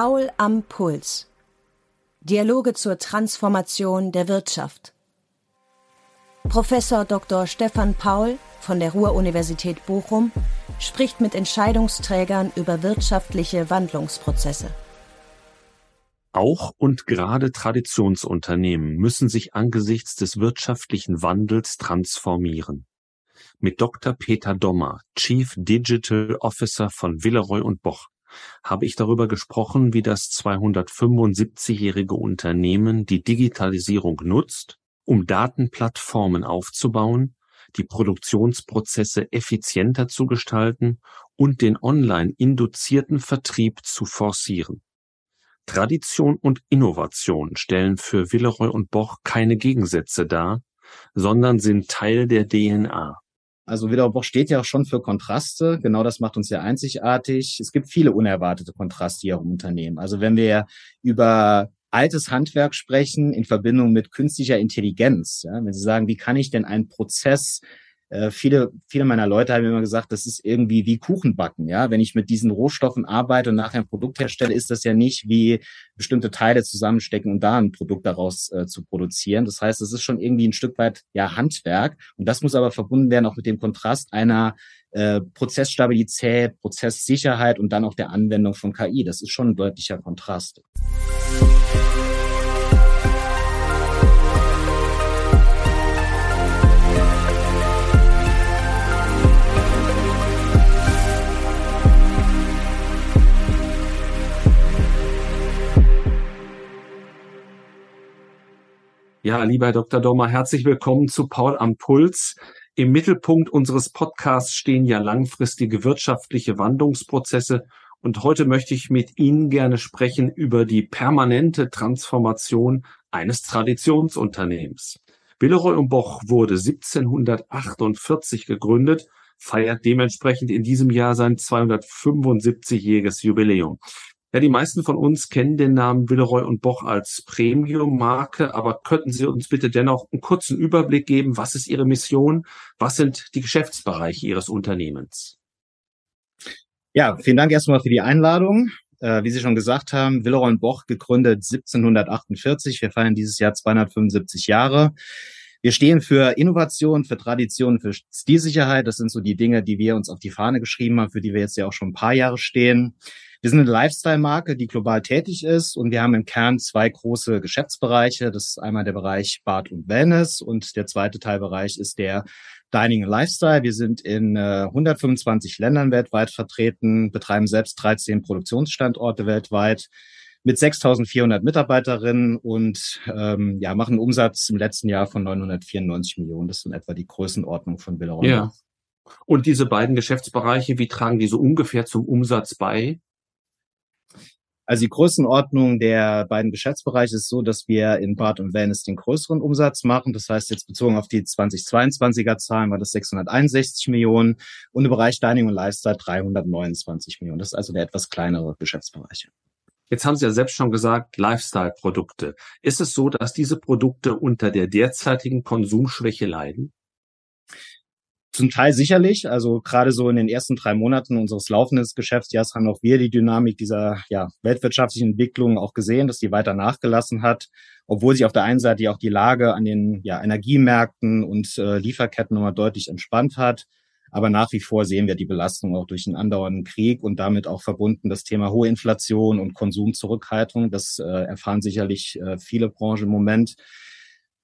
Paul am Puls. Dialoge zur Transformation der Wirtschaft. Professor Dr. Stefan Paul von der Ruhr-Universität Bochum spricht mit Entscheidungsträgern über wirtschaftliche Wandlungsprozesse. Auch und gerade Traditionsunternehmen müssen sich angesichts des wirtschaftlichen Wandels transformieren. Mit Dr. Peter Dommer, Chief Digital Officer von Villeroy und Boch, habe ich darüber gesprochen, wie das 275-jährige Unternehmen die Digitalisierung nutzt, um Datenplattformen aufzubauen, die Produktionsprozesse effizienter zu gestalten und den online induzierten Vertrieb zu forcieren. Tradition und Innovation stellen für Villeroy und Boch keine Gegensätze dar, sondern sind Teil der DNA. Also Wiederbruch steht ja auch schon für Kontraste. Genau das macht uns ja einzigartig. Es gibt viele unerwartete Kontraste hier im Unternehmen. Also wenn wir über altes Handwerk sprechen in Verbindung mit künstlicher Intelligenz, ja, wenn Sie sagen, wie kann ich denn einen Prozess äh, viele, viele meiner Leute haben immer gesagt, das ist irgendwie wie Kuchen backen. Ja, wenn ich mit diesen Rohstoffen arbeite und nachher ein Produkt herstelle, ist das ja nicht wie bestimmte Teile zusammenstecken und da ein Produkt daraus äh, zu produzieren. Das heißt, es ist schon irgendwie ein Stück weit ja Handwerk und das muss aber verbunden werden auch mit dem Kontrast einer äh, Prozessstabilität, Prozesssicherheit und dann auch der Anwendung von KI. Das ist schon ein deutlicher Kontrast. Ja, lieber Herr Dr. Dommer, herzlich willkommen zu Paul am Puls. Im Mittelpunkt unseres Podcasts stehen ja langfristige wirtschaftliche Wandlungsprozesse und heute möchte ich mit Ihnen gerne sprechen über die permanente Transformation eines Traditionsunternehmens. Villeroy und Boch wurde 1748 gegründet, feiert dementsprechend in diesem Jahr sein 275-jähriges Jubiläum. Ja, die meisten von uns kennen den Namen Villeroy und Boch als Premium-Marke, aber könnten Sie uns bitte dennoch einen kurzen Überblick geben? Was ist Ihre Mission? Was sind die Geschäftsbereiche Ihres Unternehmens? Ja, vielen Dank erstmal für die Einladung. Äh, wie Sie schon gesagt haben, Villeroy und Boch gegründet 1748. Wir feiern dieses Jahr 275 Jahre. Wir stehen für Innovation, für Tradition, für Stilsicherheit. Das sind so die Dinge, die wir uns auf die Fahne geschrieben haben, für die wir jetzt ja auch schon ein paar Jahre stehen. Wir sind eine Lifestyle-Marke, die global tätig ist und wir haben im Kern zwei große Geschäftsbereiche. Das ist einmal der Bereich Bad und Wellness und der zweite Teilbereich ist der Dining and Lifestyle. Wir sind in äh, 125 Ländern weltweit vertreten, betreiben selbst 13 Produktionsstandorte weltweit mit 6.400 Mitarbeiterinnen und ähm, ja, machen Umsatz im letzten Jahr von 994 Millionen. Das sind etwa die Größenordnung von Billron. Ja. Und diese beiden Geschäftsbereiche, wie tragen die so ungefähr zum Umsatz bei? Also die Größenordnung der beiden Geschäftsbereiche ist so, dass wir in Bad und Wellness den größeren Umsatz machen. Das heißt, jetzt bezogen auf die 2022er Zahlen war das 661 Millionen und im Bereich Dining und Lifestyle 329 Millionen. Das ist also der etwas kleinere Geschäftsbereich. Jetzt haben Sie ja selbst schon gesagt, Lifestyle-Produkte. Ist es so, dass diese Produkte unter der derzeitigen Konsumschwäche leiden? Zum Teil sicherlich. Also gerade so in den ersten drei Monaten unseres laufenden Geschäftsjahres haben auch wir die Dynamik dieser ja, weltwirtschaftlichen Entwicklung auch gesehen, dass die weiter nachgelassen hat, obwohl sich auf der einen Seite auch die Lage an den ja, Energiemärkten und äh, Lieferketten nochmal deutlich entspannt hat. Aber nach wie vor sehen wir die Belastung auch durch einen andauernden Krieg und damit auch verbunden das Thema hohe Inflation und Konsumzurückhaltung. Das äh, erfahren sicherlich äh, viele Branchen im Moment.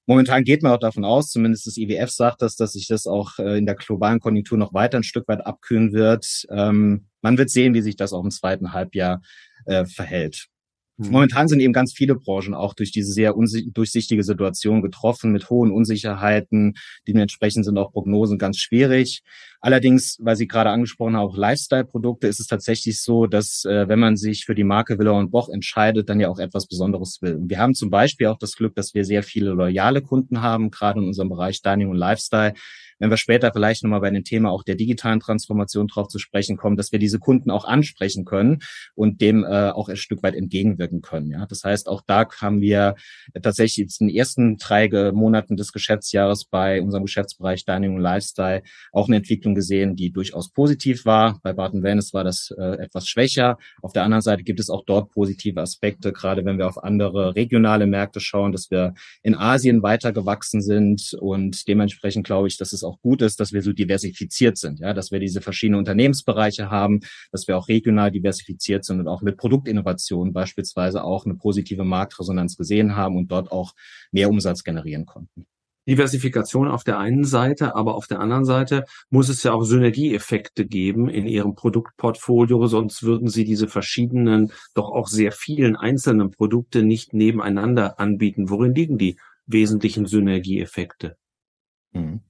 Momentan geht man auch davon aus, zumindest das IWF sagt das, dass sich das auch äh, in der globalen Konjunktur noch weiter ein Stück weit abkühlen wird. Ähm, man wird sehen, wie sich das auch im zweiten Halbjahr äh, verhält. Mhm. Momentan sind eben ganz viele Branchen auch durch diese sehr durchsichtige Situation getroffen mit hohen Unsicherheiten. Dementsprechend sind auch Prognosen ganz schwierig. Allerdings, weil Sie gerade angesprochen haben, auch Lifestyle-Produkte, ist es tatsächlich so, dass äh, wenn man sich für die Marke Villa und Boch entscheidet, dann ja auch etwas Besonderes will. Und wir haben zum Beispiel auch das Glück, dass wir sehr viele loyale Kunden haben, gerade in unserem Bereich Dining und Lifestyle, wenn wir später vielleicht nochmal bei dem Thema auch der digitalen Transformation drauf zu sprechen kommen, dass wir diese Kunden auch ansprechen können und dem äh, auch ein Stück weit entgegenwirken können. Ja, das heißt, auch da haben wir tatsächlich jetzt in den ersten drei Monaten des Geschäftsjahres bei unserem Geschäftsbereich Dining und Lifestyle auch eine Entwicklung Entwicklung gesehen, die durchaus positiv war. Bei Venice war das äh, etwas schwächer. Auf der anderen Seite gibt es auch dort positive Aspekte, gerade wenn wir auf andere regionale Märkte schauen, dass wir in Asien weiter gewachsen sind und dementsprechend glaube ich, dass es auch gut ist, dass wir so diversifiziert sind, ja, dass wir diese verschiedenen Unternehmensbereiche haben, dass wir auch regional diversifiziert sind und auch mit Produktinnovationen beispielsweise auch eine positive Marktresonanz gesehen haben und dort auch mehr Umsatz generieren konnten. Diversifikation auf der einen Seite, aber auf der anderen Seite muss es ja auch Synergieeffekte geben in Ihrem Produktportfolio, sonst würden Sie diese verschiedenen, doch auch sehr vielen einzelnen Produkte nicht nebeneinander anbieten. Worin liegen die wesentlichen Synergieeffekte? Mhm.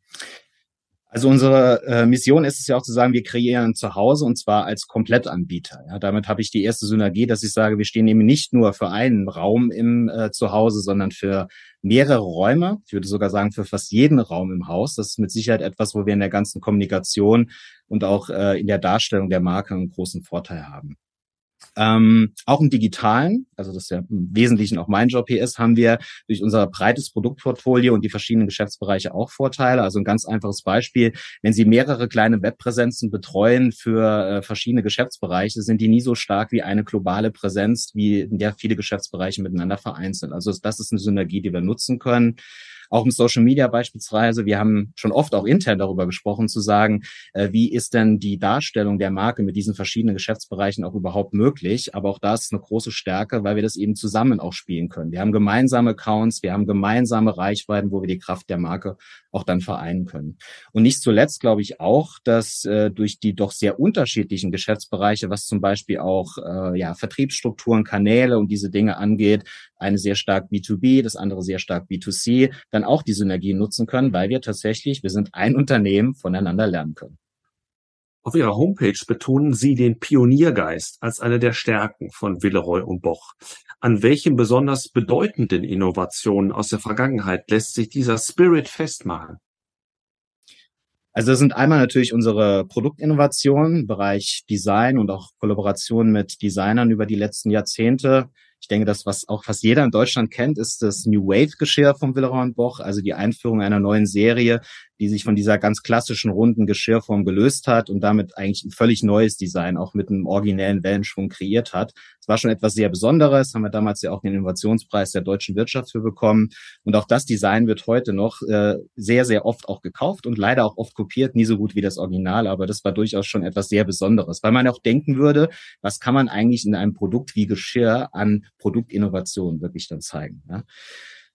Also unsere äh, Mission ist es ja auch zu sagen, wir kreieren zu Hause und zwar als Komplettanbieter. Ja, damit habe ich die erste Synergie, dass ich sage, wir stehen eben nicht nur für einen Raum im äh, Zuhause, sondern für mehrere Räume. Ich würde sogar sagen, für fast jeden Raum im Haus. Das ist mit Sicherheit etwas, wo wir in der ganzen Kommunikation und auch äh, in der Darstellung der Marke einen großen Vorteil haben. Ähm, auch im Digitalen, also das ist ja im Wesentlichen auch mein Job hier ist, haben wir durch unser breites Produktportfolio und die verschiedenen Geschäftsbereiche auch Vorteile. Also ein ganz einfaches Beispiel, wenn Sie mehrere kleine Webpräsenzen betreuen für äh, verschiedene Geschäftsbereiche, sind die nie so stark wie eine globale Präsenz, wie in der viele Geschäftsbereiche miteinander vereint sind. Also das ist eine Synergie, die wir nutzen können auch im Social Media beispielsweise. Wir haben schon oft auch intern darüber gesprochen, zu sagen, äh, wie ist denn die Darstellung der Marke mit diesen verschiedenen Geschäftsbereichen auch überhaupt möglich? Aber auch das ist eine große Stärke, weil wir das eben zusammen auch spielen können. Wir haben gemeinsame Accounts, wir haben gemeinsame Reichweiten, wo wir die Kraft der Marke auch dann vereinen können. Und nicht zuletzt glaube ich auch, dass äh, durch die doch sehr unterschiedlichen Geschäftsbereiche, was zum Beispiel auch äh, ja, Vertriebsstrukturen, Kanäle und diese Dinge angeht, eine sehr stark B2B, das andere sehr stark B2C, dann auch die Synergien nutzen können, weil wir tatsächlich, wir sind ein Unternehmen, voneinander lernen können. Auf Ihrer Homepage betonen Sie den Pioniergeist als eine der Stärken von Villeroy und Boch. An welchen besonders bedeutenden Innovationen aus der Vergangenheit lässt sich dieser Spirit festmachen? Also das sind einmal natürlich unsere Produktinnovationen, Bereich Design und auch Kollaboration mit Designern über die letzten Jahrzehnte. Ich denke, das, was auch fast jeder in Deutschland kennt, ist das New Wave Geschirr von Willeroy Boch, also die Einführung einer neuen Serie, die sich von dieser ganz klassischen runden Geschirrform gelöst hat und damit eigentlich ein völlig neues Design auch mit einem originellen Wellenschwung kreiert hat. Es war schon etwas sehr Besonderes, haben wir damals ja auch den Innovationspreis der deutschen Wirtschaft für bekommen. Und auch das Design wird heute noch äh, sehr, sehr oft auch gekauft und leider auch oft kopiert, nie so gut wie das Original, aber das war durchaus schon etwas sehr Besonderes, weil man auch denken würde, was kann man eigentlich in einem Produkt wie Geschirr an Produktinnovation wirklich dann zeigen. Ja?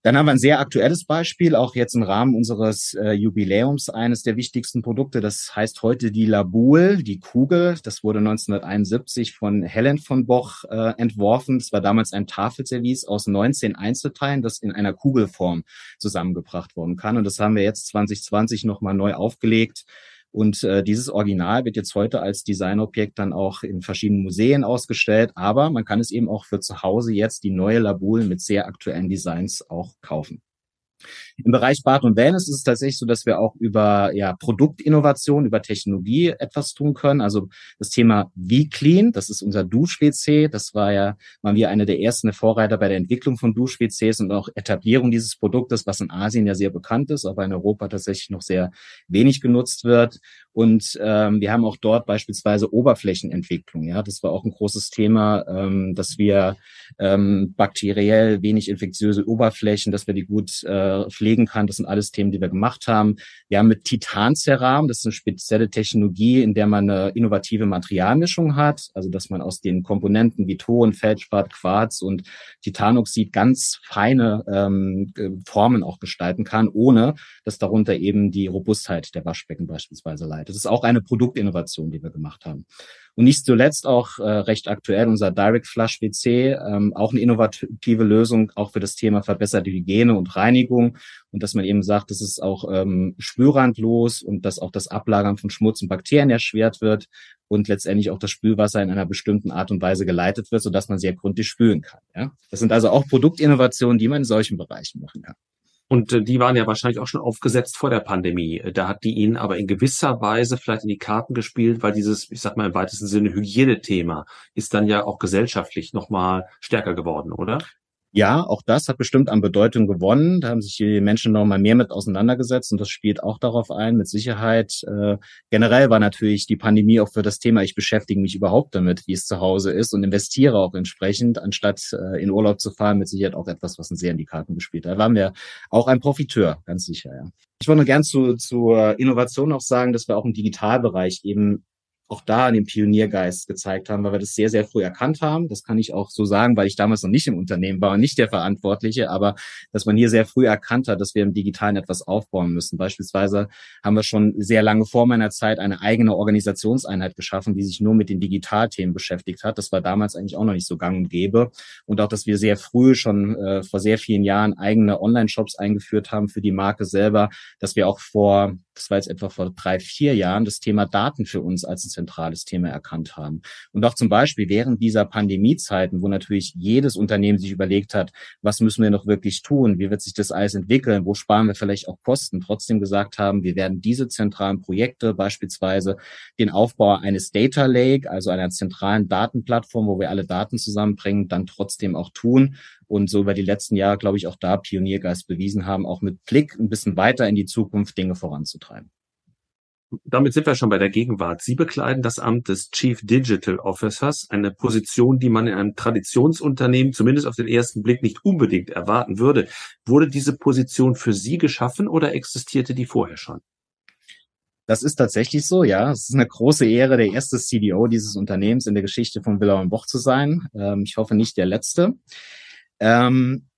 Dann haben wir ein sehr aktuelles Beispiel, auch jetzt im Rahmen unseres äh, Jubiläums, eines der wichtigsten Produkte. Das heißt heute die Labul, die Kugel. Das wurde 1971 von Helen von Boch äh, entworfen. Das war damals ein Tafelservice aus 19 Einzelteilen, das in einer Kugelform zusammengebracht worden kann. Und das haben wir jetzt 2020 nochmal neu aufgelegt und äh, dieses Original wird jetzt heute als Designobjekt dann auch in verschiedenen Museen ausgestellt, aber man kann es eben auch für zu Hause jetzt die neue Labul mit sehr aktuellen Designs auch kaufen. Im Bereich Bad und Wellness ist es tatsächlich so, dass wir auch über ja, Produktinnovation, über Technologie etwas tun können. Also das Thema V-Clean, das ist unser Dusch-WC. Das war ja, waren wir eine der ersten Vorreiter bei der Entwicklung von Dusch-WCs und auch Etablierung dieses Produktes, was in Asien ja sehr bekannt ist, aber in Europa tatsächlich noch sehr wenig genutzt wird. Und ähm, wir haben auch dort beispielsweise Oberflächenentwicklung. Ja, das war auch ein großes Thema, ähm, dass wir ähm, bakteriell wenig infektiöse Oberflächen, dass wir die gut äh, pflegen kann. Das sind alles Themen, die wir gemacht haben. Wir haben mit Titanceram, das ist eine spezielle Technologie, in der man eine innovative Materialmischung hat, also dass man aus den Komponenten wie Ton, Feldspat, Quarz und Titanoxid ganz feine ähm, Formen auch gestalten kann, ohne dass darunter eben die Robustheit der Waschbecken beispielsweise leidet. Das ist auch eine Produktinnovation, die wir gemacht haben. Und nicht zuletzt auch äh, recht aktuell unser Direct Flush WC, ähm, auch eine innovative Lösung auch für das Thema verbesserte Hygiene und Reinigung und dass man eben sagt, das ist auch ähm, spürrandlos und dass auch das Ablagern von Schmutz und Bakterien erschwert wird und letztendlich auch das Spülwasser in einer bestimmten Art und Weise geleitet wird, sodass man sehr gründlich spülen kann. Ja? Das sind also auch Produktinnovationen, die man in solchen Bereichen machen kann. Und äh, die waren ja wahrscheinlich auch schon aufgesetzt vor der Pandemie. Äh, da hat die ihnen aber in gewisser Weise vielleicht in die Karten gespielt, weil dieses, ich sag mal im weitesten Sinne Hygienethema ist dann ja auch gesellschaftlich nochmal stärker geworden, oder? Ja, auch das hat bestimmt an Bedeutung gewonnen. Da haben sich die Menschen noch mal mehr mit auseinandergesetzt und das spielt auch darauf ein, mit Sicherheit. Äh, generell war natürlich die Pandemie auch für das Thema, ich beschäftige mich überhaupt damit, wie es zu Hause ist und investiere auch entsprechend, anstatt äh, in Urlaub zu fahren, mit Sicherheit auch etwas, was uns sehr in die Karten gespielt hat. Da waren wir auch ein Profiteur, ganz sicher, ja. Ich wollte gern zu, zur Innovation auch sagen, dass wir auch im Digitalbereich eben auch da den Pioniergeist gezeigt haben, weil wir das sehr, sehr früh erkannt haben. Das kann ich auch so sagen, weil ich damals noch nicht im Unternehmen war und nicht der Verantwortliche, aber dass man hier sehr früh erkannt hat, dass wir im Digitalen etwas aufbauen müssen. Beispielsweise haben wir schon sehr lange vor meiner Zeit eine eigene Organisationseinheit geschaffen, die sich nur mit den Digitalthemen beschäftigt hat. Das war damals eigentlich auch noch nicht so gang und gäbe. Und auch, dass wir sehr früh schon äh, vor sehr vielen Jahren eigene Online-Shops eingeführt haben für die Marke selber, dass wir auch vor, das war jetzt etwa vor drei, vier Jahren, das Thema Daten für uns als zentrales Thema erkannt haben. Und auch zum Beispiel während dieser Pandemiezeiten, wo natürlich jedes Unternehmen sich überlegt hat, was müssen wir noch wirklich tun, wie wird sich das alles entwickeln, wo sparen wir vielleicht auch Kosten, trotzdem gesagt haben, wir werden diese zentralen Projekte, beispielsweise den Aufbau eines Data Lake, also einer zentralen Datenplattform, wo wir alle Daten zusammenbringen, dann trotzdem auch tun und so über die letzten Jahre, glaube ich, auch da Pioniergeist bewiesen haben, auch mit Blick ein bisschen weiter in die Zukunft Dinge voranzutreiben. Damit sind wir schon bei der Gegenwart. Sie bekleiden das Amt des Chief Digital Officers, eine Position, die man in einem Traditionsunternehmen zumindest auf den ersten Blick nicht unbedingt erwarten würde. Wurde diese Position für Sie geschaffen oder existierte die vorher schon? Das ist tatsächlich so, ja. Es ist eine große Ehre, der erste CDO dieses Unternehmens in der Geschichte von und Boch zu sein. Ähm, ich hoffe nicht der letzte. Ähm,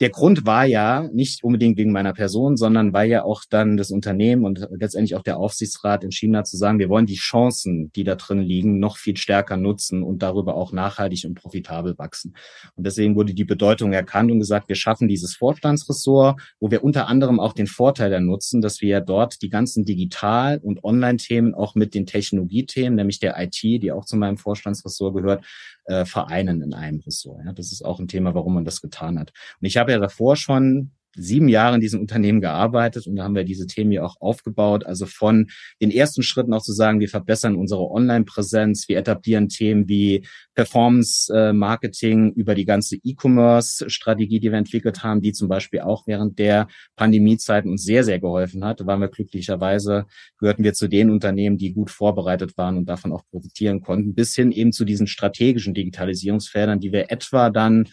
der Grund war ja nicht unbedingt wegen meiner Person, sondern weil ja auch dann das Unternehmen und letztendlich auch der Aufsichtsrat entschieden hat zu sagen, wir wollen die Chancen, die da drin liegen, noch viel stärker nutzen und darüber auch nachhaltig und profitabel wachsen. Und deswegen wurde die Bedeutung erkannt und gesagt, wir schaffen dieses Vorstandsressort, wo wir unter anderem auch den Vorteil dann nutzen, dass wir dort die ganzen Digital- und Online-Themen auch mit den Technologiethemen, nämlich der IT, die auch zu meinem Vorstandsressort gehört, äh, vereinen in einem Ressort. Ja, das ist auch ein Thema, warum man das getan hat. Und ich habe ja davor schon sieben Jahre in diesem Unternehmen gearbeitet und da haben wir diese Themen ja auch aufgebaut. Also von den ersten Schritten auch zu sagen, wir verbessern unsere Online-Präsenz, wir etablieren Themen wie Performance-Marketing über die ganze E-Commerce-Strategie, die wir entwickelt haben, die zum Beispiel auch während der Pandemiezeiten uns sehr, sehr geholfen hat. Da waren wir glücklicherweise, gehörten wir zu den Unternehmen, die gut vorbereitet waren und davon auch profitieren konnten, bis hin eben zu diesen strategischen Digitalisierungsfeldern, die wir etwa dann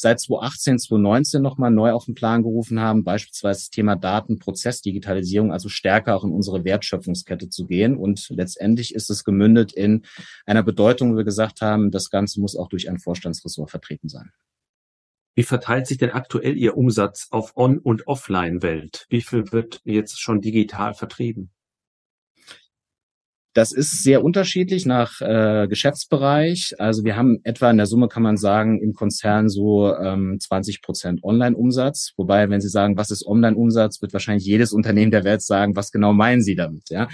seit 2018, 2019 nochmal neu auf den Plan gerufen haben, beispielsweise das Thema Datenprozessdigitalisierung, also stärker auch in unsere Wertschöpfungskette zu gehen. Und letztendlich ist es gemündet in einer Bedeutung, wo wir gesagt haben, das Ganze muss auch durch ein Vorstandsressort vertreten sein. Wie verteilt sich denn aktuell Ihr Umsatz auf On- und Offline-Welt? Wie viel wird jetzt schon digital vertrieben? Das ist sehr unterschiedlich nach äh, Geschäftsbereich. Also wir haben etwa in der Summe kann man sagen im Konzern so ähm, 20 Prozent Online-Umsatz. Wobei, wenn Sie sagen, was ist Online-Umsatz, wird wahrscheinlich jedes Unternehmen der Welt sagen, was genau meinen Sie damit? Ja,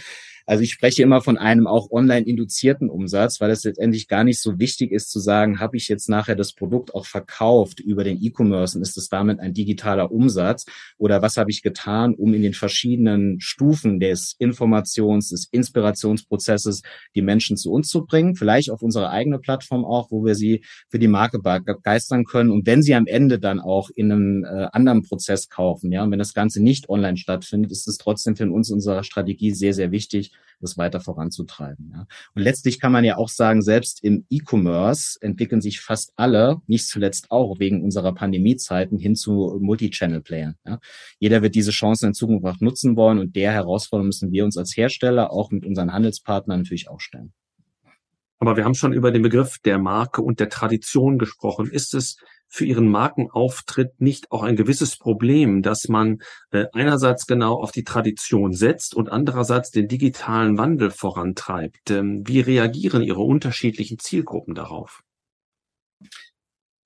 also ich spreche immer von einem auch online induzierten Umsatz, weil es letztendlich gar nicht so wichtig ist zu sagen, habe ich jetzt nachher das Produkt auch verkauft über den E-Commerce und ist es damit ein digitaler Umsatz? Oder was habe ich getan, um in den verschiedenen Stufen des Informations, des Inspirationsprozesses die Menschen zu uns zu bringen, vielleicht auf unsere eigene Plattform auch, wo wir sie für die Marke begeistern können und wenn sie am Ende dann auch in einem äh, anderen Prozess kaufen, ja, und wenn das Ganze nicht online stattfindet, ist es trotzdem für uns unserer Strategie sehr, sehr wichtig, das weiter voranzutreiben. Ja. Und letztlich kann man ja auch sagen, selbst im E-Commerce entwickeln sich fast alle, nicht zuletzt auch wegen unserer Pandemiezeiten, hin zu Multi-Channel-Playern. Ja. Jeder wird diese Chancen in Zukunft nutzen wollen und der Herausforderung müssen wir uns als Hersteller auch mit unseren Handelspartnern natürlich auch stellen. Aber wir haben schon über den Begriff der Marke und der Tradition gesprochen. Ist es für ihren Markenauftritt nicht auch ein gewisses Problem, dass man äh, einerseits genau auf die Tradition setzt und andererseits den digitalen Wandel vorantreibt? Ähm, wie reagieren Ihre unterschiedlichen Zielgruppen darauf?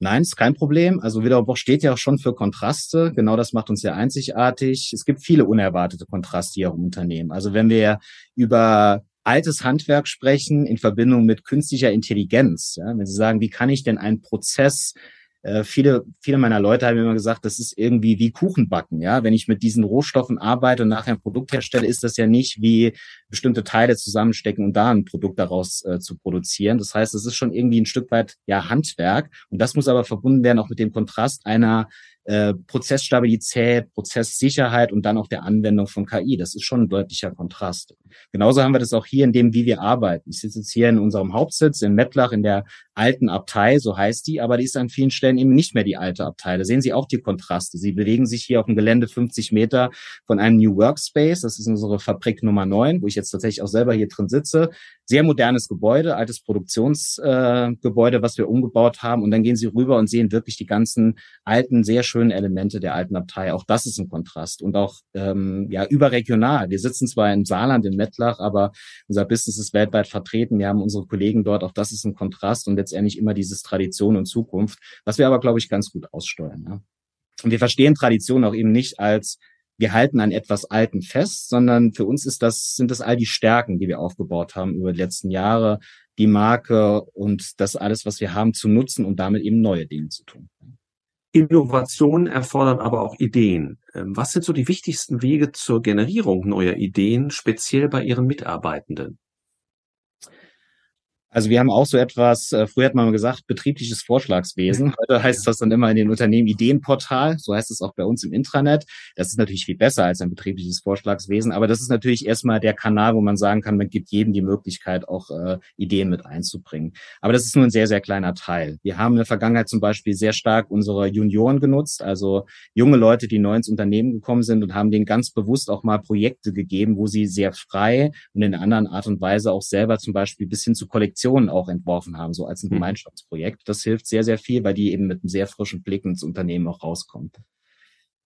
Nein, ist kein Problem. Also Wiederbruch steht ja auch schon für Kontraste. Genau das macht uns ja einzigartig. Es gibt viele unerwartete Kontraste hier im Unternehmen. Also wenn wir über altes Handwerk sprechen in Verbindung mit künstlicher Intelligenz, ja, wenn Sie sagen, wie kann ich denn einen Prozess äh, viele, viele meiner Leute haben immer gesagt, das ist irgendwie wie Kuchenbacken, ja. Wenn ich mit diesen Rohstoffen arbeite und nachher ein Produkt herstelle, ist das ja nicht wie bestimmte Teile zusammenstecken und da ein Produkt daraus äh, zu produzieren. Das heißt, es ist schon irgendwie ein Stück weit ja Handwerk und das muss aber verbunden werden auch mit dem Kontrast einer äh, Prozessstabilität, Prozesssicherheit und dann auch der Anwendung von KI. Das ist schon ein deutlicher Kontrast. Genauso haben wir das auch hier in dem, wie wir arbeiten. Ich sitze jetzt hier in unserem Hauptsitz in Mettlach in der alten Abtei, so heißt die, aber die ist an vielen Stellen eben nicht mehr die alte Abtei. Da sehen Sie auch die Kontraste. Sie bewegen sich hier auf dem Gelände 50 Meter von einem New Workspace. Das ist unsere Fabrik Nummer 9, wo ich jetzt tatsächlich auch selber hier drin sitze. Sehr modernes Gebäude, altes Produktionsgebäude, äh, was wir umgebaut haben. Und dann gehen Sie rüber und sehen wirklich die ganzen alten, sehr schönen Elemente der alten Abtei. Auch das ist ein Kontrast und auch ähm, ja überregional. Wir sitzen zwar in Saarland, in Mettlach, aber unser Business ist weltweit vertreten. Wir haben unsere Kollegen dort. Auch das ist ein Kontrast und letztendlich immer dieses Tradition und Zukunft, was wir aber, glaube ich, ganz gut aussteuern. Ja. Und wir verstehen Tradition auch eben nicht als wir halten an etwas Alten fest, sondern für uns ist das, sind das all die Stärken, die wir aufgebaut haben über die letzten Jahre, die Marke und das alles, was wir haben, zu nutzen und damit eben neue Dinge zu tun. Innovation erfordert aber auch Ideen. Ähm, was sind so die wichtigsten Wege zur Generierung neuer Ideen, speziell bei Ihren Mitarbeitenden? Also wir haben auch so etwas, äh, früher hat man mal gesagt, betriebliches Vorschlagswesen. Heute heißt das dann immer in den Unternehmen Ideenportal, so heißt es auch bei uns im Intranet. Das ist natürlich viel besser als ein betriebliches Vorschlagswesen, aber das ist natürlich erstmal der Kanal, wo man sagen kann, man gibt jedem die Möglichkeit, auch äh, Ideen mit einzubringen. Aber das ist nur ein sehr, sehr kleiner Teil. Wir haben in der Vergangenheit zum Beispiel sehr stark unsere Junioren genutzt, also junge Leute, die neu ins Unternehmen gekommen sind und haben denen ganz bewusst auch mal Projekte gegeben, wo sie sehr frei und in einer anderen Art und Weise auch selber zum Beispiel bis hin zu Kollektionen Kollektionen auch entworfen haben, so als ein mhm. Gemeinschaftsprojekt. Das hilft sehr, sehr viel, weil die eben mit einem sehr frischen Blick ins Unternehmen auch rauskommt.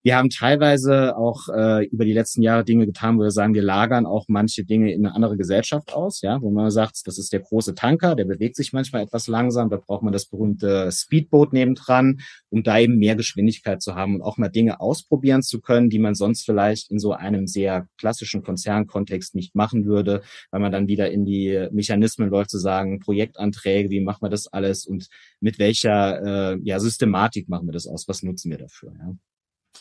Wir haben teilweise auch äh, über die letzten Jahre Dinge getan, wo wir sagen, wir lagern auch manche Dinge in eine andere Gesellschaft aus, ja, wo man sagt, das ist der große Tanker, der bewegt sich manchmal etwas langsam, da braucht man das berühmte Speedboot nebendran, um da eben mehr Geschwindigkeit zu haben und auch mal Dinge ausprobieren zu können, die man sonst vielleicht in so einem sehr klassischen Konzernkontext nicht machen würde, weil man dann wieder in die Mechanismen läuft zu sagen, Projektanträge, wie machen wir das alles und mit welcher äh, ja, Systematik machen wir das aus, was nutzen wir dafür, ja.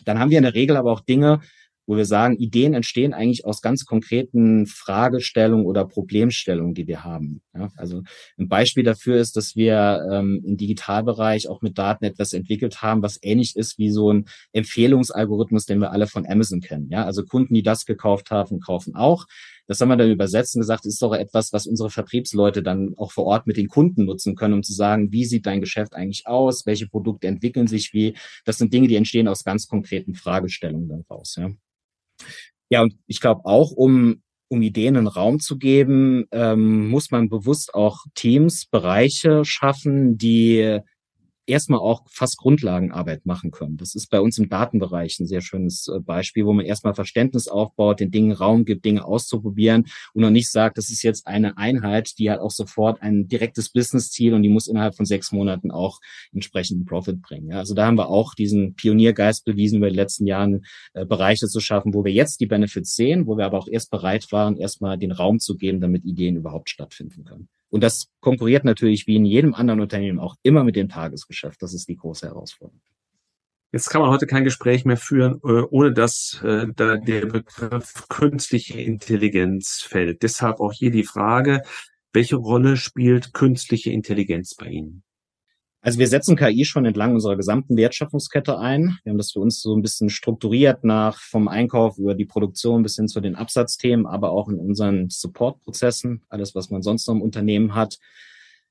Dann haben wir in der Regel aber auch Dinge, wo wir sagen, Ideen entstehen eigentlich aus ganz konkreten Fragestellungen oder Problemstellungen, die wir haben. Ja, also ein Beispiel dafür ist, dass wir ähm, im Digitalbereich auch mit Daten etwas entwickelt haben, was ähnlich ist wie so ein Empfehlungsalgorithmus, den wir alle von Amazon kennen. Ja, also Kunden, die das gekauft haben, kaufen auch. Das haben wir dann übersetzt und gesagt, ist doch etwas, was unsere Vertriebsleute dann auch vor Ort mit den Kunden nutzen können, um zu sagen, wie sieht dein Geschäft eigentlich aus? Welche Produkte entwickeln sich wie? Das sind Dinge, die entstehen aus ganz konkreten Fragestellungen dann raus. Ja, ja und ich glaube auch, um um Ideen einen Raum zu geben, ähm, muss man bewusst auch Teams, Bereiche schaffen, die erstmal auch fast Grundlagenarbeit machen können. Das ist bei uns im Datenbereich ein sehr schönes äh, Beispiel, wo man erstmal Verständnis aufbaut, den Dingen Raum gibt, Dinge auszuprobieren und noch nicht sagt, das ist jetzt eine Einheit, die hat auch sofort ein direktes Business-Ziel und die muss innerhalb von sechs Monaten auch entsprechenden Profit bringen. Also da haben wir auch diesen Pioniergeist bewiesen, über die letzten Jahren äh, Bereiche zu schaffen, wo wir jetzt die Benefits sehen, wo wir aber auch erst bereit waren, erstmal den Raum zu geben, damit Ideen überhaupt stattfinden können. Und das konkurriert natürlich wie in jedem anderen Unternehmen auch immer mit dem Tagesgeschäft. Das ist die große Herausforderung. Jetzt kann man heute kein Gespräch mehr führen, äh, ohne dass äh, der Begriff künstliche Intelligenz fällt. Deshalb auch hier die Frage, welche Rolle spielt künstliche Intelligenz bei Ihnen? Also wir setzen KI schon entlang unserer gesamten Wertschöpfungskette ein. Wir haben das für uns so ein bisschen strukturiert nach vom Einkauf über die Produktion bis hin zu den Absatzthemen, aber auch in unseren Supportprozessen, alles, was man sonst noch im Unternehmen hat.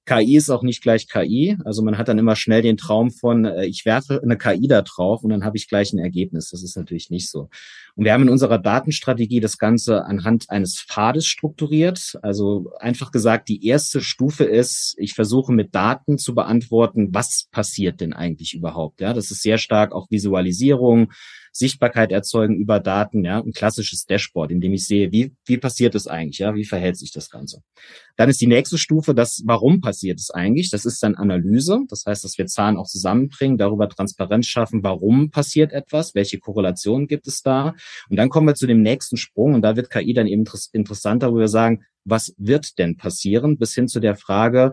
KI ist auch nicht gleich KI. Also man hat dann immer schnell den Traum von, äh, ich werfe eine KI da drauf und dann habe ich gleich ein Ergebnis. Das ist natürlich nicht so. Und wir haben in unserer Datenstrategie das Ganze anhand eines Pfades strukturiert. Also einfach gesagt, die erste Stufe ist, ich versuche mit Daten zu beantworten, was passiert denn eigentlich überhaupt. Ja, das ist sehr stark auch Visualisierung, Sichtbarkeit erzeugen über Daten, ja, ein klassisches Dashboard, in dem ich sehe, wie, wie passiert es eigentlich, ja, wie verhält sich das Ganze. Dann ist die nächste Stufe, das, warum passiert es eigentlich? Das ist dann Analyse. Das heißt, dass wir Zahlen auch zusammenbringen, darüber Transparenz schaffen, warum passiert etwas, welche Korrelationen gibt es da. Und dann kommen wir zu dem nächsten Sprung und da wird KI dann eben interessanter, wo wir sagen, was wird denn passieren, bis hin zu der Frage,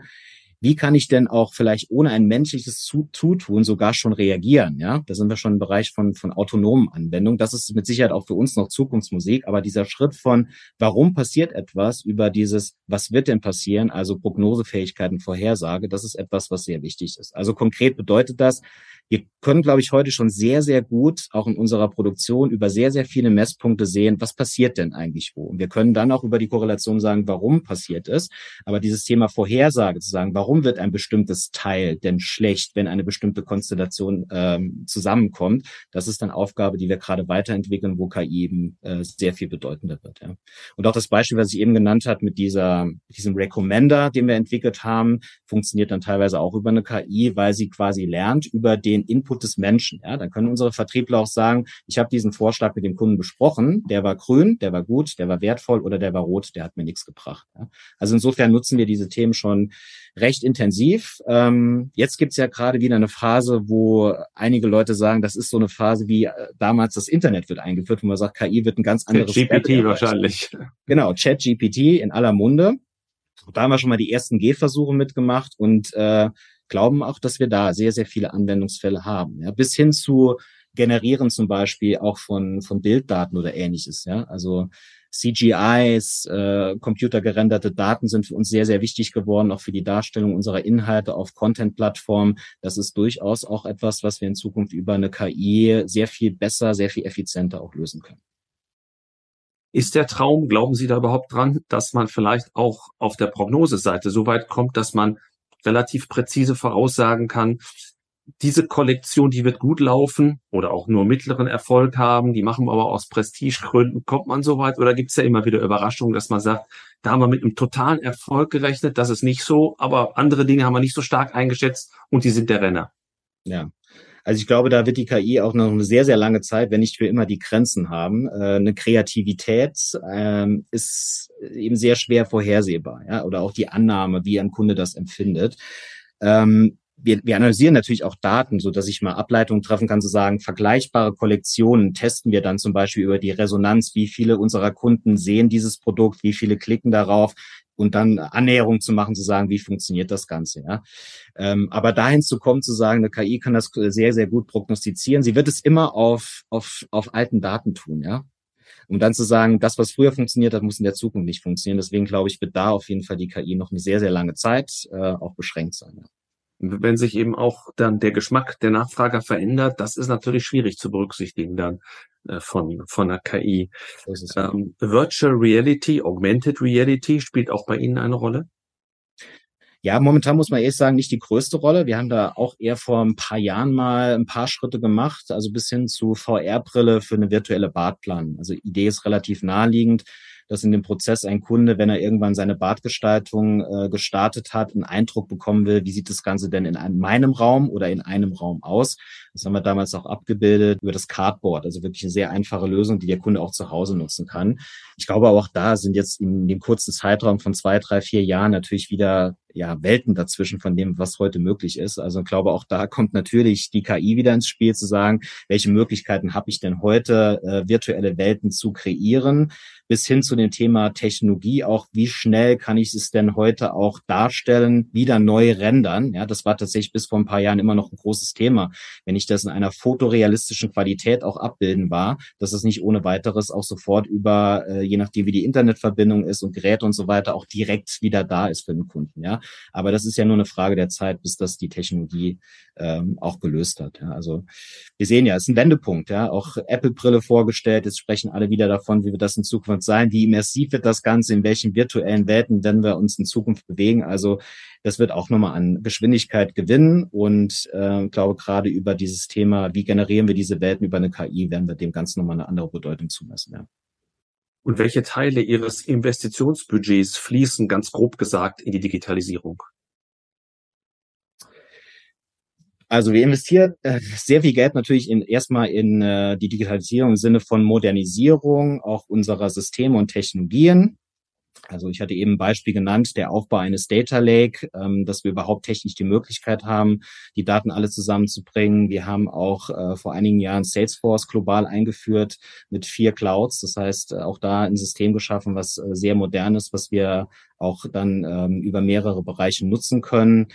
wie kann ich denn auch vielleicht ohne ein menschliches Zutun sogar schon reagieren? Ja, da sind wir schon im Bereich von, von autonomen Anwendungen. Das ist mit Sicherheit auch für uns noch Zukunftsmusik. Aber dieser Schritt von, warum passiert etwas über dieses, was wird denn passieren? Also Prognosefähigkeiten, Vorhersage, das ist etwas, was sehr wichtig ist. Also konkret bedeutet das, wir können, glaube ich, heute schon sehr, sehr gut auch in unserer Produktion über sehr, sehr viele Messpunkte sehen, was passiert denn eigentlich wo. Und wir können dann auch über die Korrelation sagen, warum passiert es. Aber dieses Thema Vorhersage zu sagen, warum wird ein bestimmtes Teil denn schlecht, wenn eine bestimmte Konstellation ähm, zusammenkommt, das ist dann Aufgabe, die wir gerade weiterentwickeln, wo KI eben äh, sehr viel bedeutender wird. Ja. Und auch das Beispiel, was ich eben genannt habe mit dieser, diesem Recommender, den wir entwickelt haben, funktioniert dann teilweise auch über eine KI, weil sie quasi lernt über den den Input des Menschen. Ja, dann können unsere Vertriebler auch sagen, ich habe diesen Vorschlag mit dem Kunden besprochen, der war grün, der war gut, der war wertvoll oder der war rot, der hat mir nichts gebracht. Ja. Also insofern nutzen wir diese Themen schon recht intensiv. Ähm, jetzt gibt's ja gerade wieder eine Phase, wo einige Leute sagen, das ist so eine Phase wie äh, damals das Internet wird eingeführt, wo man sagt, KI wird ein ganz anderes. GPT wahrscheinlich. Genau, Chat GPT in aller Munde. Da haben wir schon mal die ersten Gehversuche mitgemacht und äh, glauben auch, dass wir da sehr, sehr viele Anwendungsfälle haben. Ja, bis hin zu generieren zum Beispiel auch von, von Bilddaten oder ähnliches. Ja, also CGIs, äh, computergerenderte Daten sind für uns sehr, sehr wichtig geworden, auch für die Darstellung unserer Inhalte auf Content-Plattformen. Das ist durchaus auch etwas, was wir in Zukunft über eine KI sehr viel besser, sehr viel effizienter auch lösen können. Ist der Traum, glauben Sie da überhaupt dran, dass man vielleicht auch auf der Prognoseseite so weit kommt, dass man relativ präzise voraussagen kann, diese Kollektion, die wird gut laufen oder auch nur mittleren Erfolg haben, die machen wir aber aus Prestigegründen. Kommt man so weit oder gibt es ja immer wieder Überraschungen, dass man sagt, da haben wir mit einem totalen Erfolg gerechnet, das ist nicht so, aber andere Dinge haben wir nicht so stark eingeschätzt und die sind der Renner. Ja, also ich glaube, da wird die KI auch noch eine sehr, sehr lange Zeit, wenn nicht für immer die Grenzen haben. Äh, eine Kreativität ähm, ist eben sehr schwer vorhersehbar, ja, oder auch die Annahme, wie ein Kunde das empfindet. Ähm, wir, wir analysieren natürlich auch Daten, so dass ich mal Ableitungen treffen kann, zu sagen, vergleichbare Kollektionen testen wir dann zum Beispiel über die Resonanz, wie viele unserer Kunden sehen dieses Produkt, wie viele klicken darauf, und dann Annäherung zu machen, zu sagen, wie funktioniert das Ganze. Ja? Ähm, aber dahin zu kommen, zu sagen, eine KI kann das sehr, sehr gut prognostizieren. Sie wird es immer auf, auf, auf alten Daten tun, ja. Um dann zu sagen, das, was früher funktioniert hat, muss in der Zukunft nicht funktionieren. Deswegen glaube ich, wird da auf jeden Fall die KI noch eine sehr, sehr lange Zeit äh, auch beschränkt sein. Ja. Wenn sich eben auch dann der Geschmack der Nachfrager verändert, das ist natürlich schwierig zu berücksichtigen dann. Äh, von, von der KI. Ähm, Virtual Reality, Augmented Reality spielt auch bei Ihnen eine Rolle? Ja, momentan muss man ehrlich sagen, nicht die größte Rolle. Wir haben da auch eher vor ein paar Jahren mal ein paar Schritte gemacht, also bis hin zu VR-Brille für eine virtuelle Badplan. Also Idee ist relativ naheliegend dass in dem Prozess ein Kunde, wenn er irgendwann seine Badgestaltung äh, gestartet hat, einen Eindruck bekommen will, wie sieht das Ganze denn in einem, meinem Raum oder in einem Raum aus. Das haben wir damals auch abgebildet über das Cardboard, also wirklich eine sehr einfache Lösung, die der Kunde auch zu Hause nutzen kann. Ich glaube auch da sind jetzt in dem kurzen Zeitraum von zwei, drei, vier Jahren natürlich wieder ja, Welten dazwischen von dem, was heute möglich ist. Also ich glaube, auch da kommt natürlich die KI wieder ins Spiel, zu sagen, welche Möglichkeiten habe ich denn heute, äh, virtuelle Welten zu kreieren, bis hin zu dem Thema Technologie, auch wie schnell kann ich es denn heute auch darstellen, wieder neu rendern. Ja, das war tatsächlich bis vor ein paar Jahren immer noch ein großes Thema. Wenn ich das in einer fotorealistischen Qualität auch abbilden war, dass es nicht ohne weiteres auch sofort über, äh, je nachdem wie die Internetverbindung ist und Geräte und so weiter, auch direkt wieder da ist für den Kunden. Ja, aber das ist ja nur eine Frage der Zeit, bis das die Technologie ähm, auch gelöst hat. Ja? Also wir sehen ja, es ist ein Wendepunkt. Ja, auch Apple-Brille vorgestellt. Jetzt sprechen alle wieder davon, wie wir das in Zukunft sein. Wie immersiv wird das Ganze? In welchen virtuellen Welten werden wir uns in Zukunft bewegen? Also das wird auch nochmal an Geschwindigkeit gewinnen und äh, glaube gerade über dieses Thema, wie generieren wir diese Welten über eine KI, werden wir dem Ganzen nochmal eine andere Bedeutung zumessen. Ja. Und welche Teile Ihres Investitionsbudgets fließen, ganz grob gesagt, in die Digitalisierung? Also wir investieren äh, sehr viel Geld natürlich in erstmal in äh, die Digitalisierung im Sinne von Modernisierung auch unserer Systeme und Technologien. Also ich hatte eben ein Beispiel genannt, der Aufbau eines Data Lake, ähm, dass wir überhaupt technisch die Möglichkeit haben, die Daten alle zusammenzubringen. Wir haben auch äh, vor einigen Jahren Salesforce global eingeführt mit vier Clouds. Das heißt, äh, auch da ein System geschaffen, was äh, sehr modern ist, was wir auch dann ähm, über mehrere Bereiche nutzen können.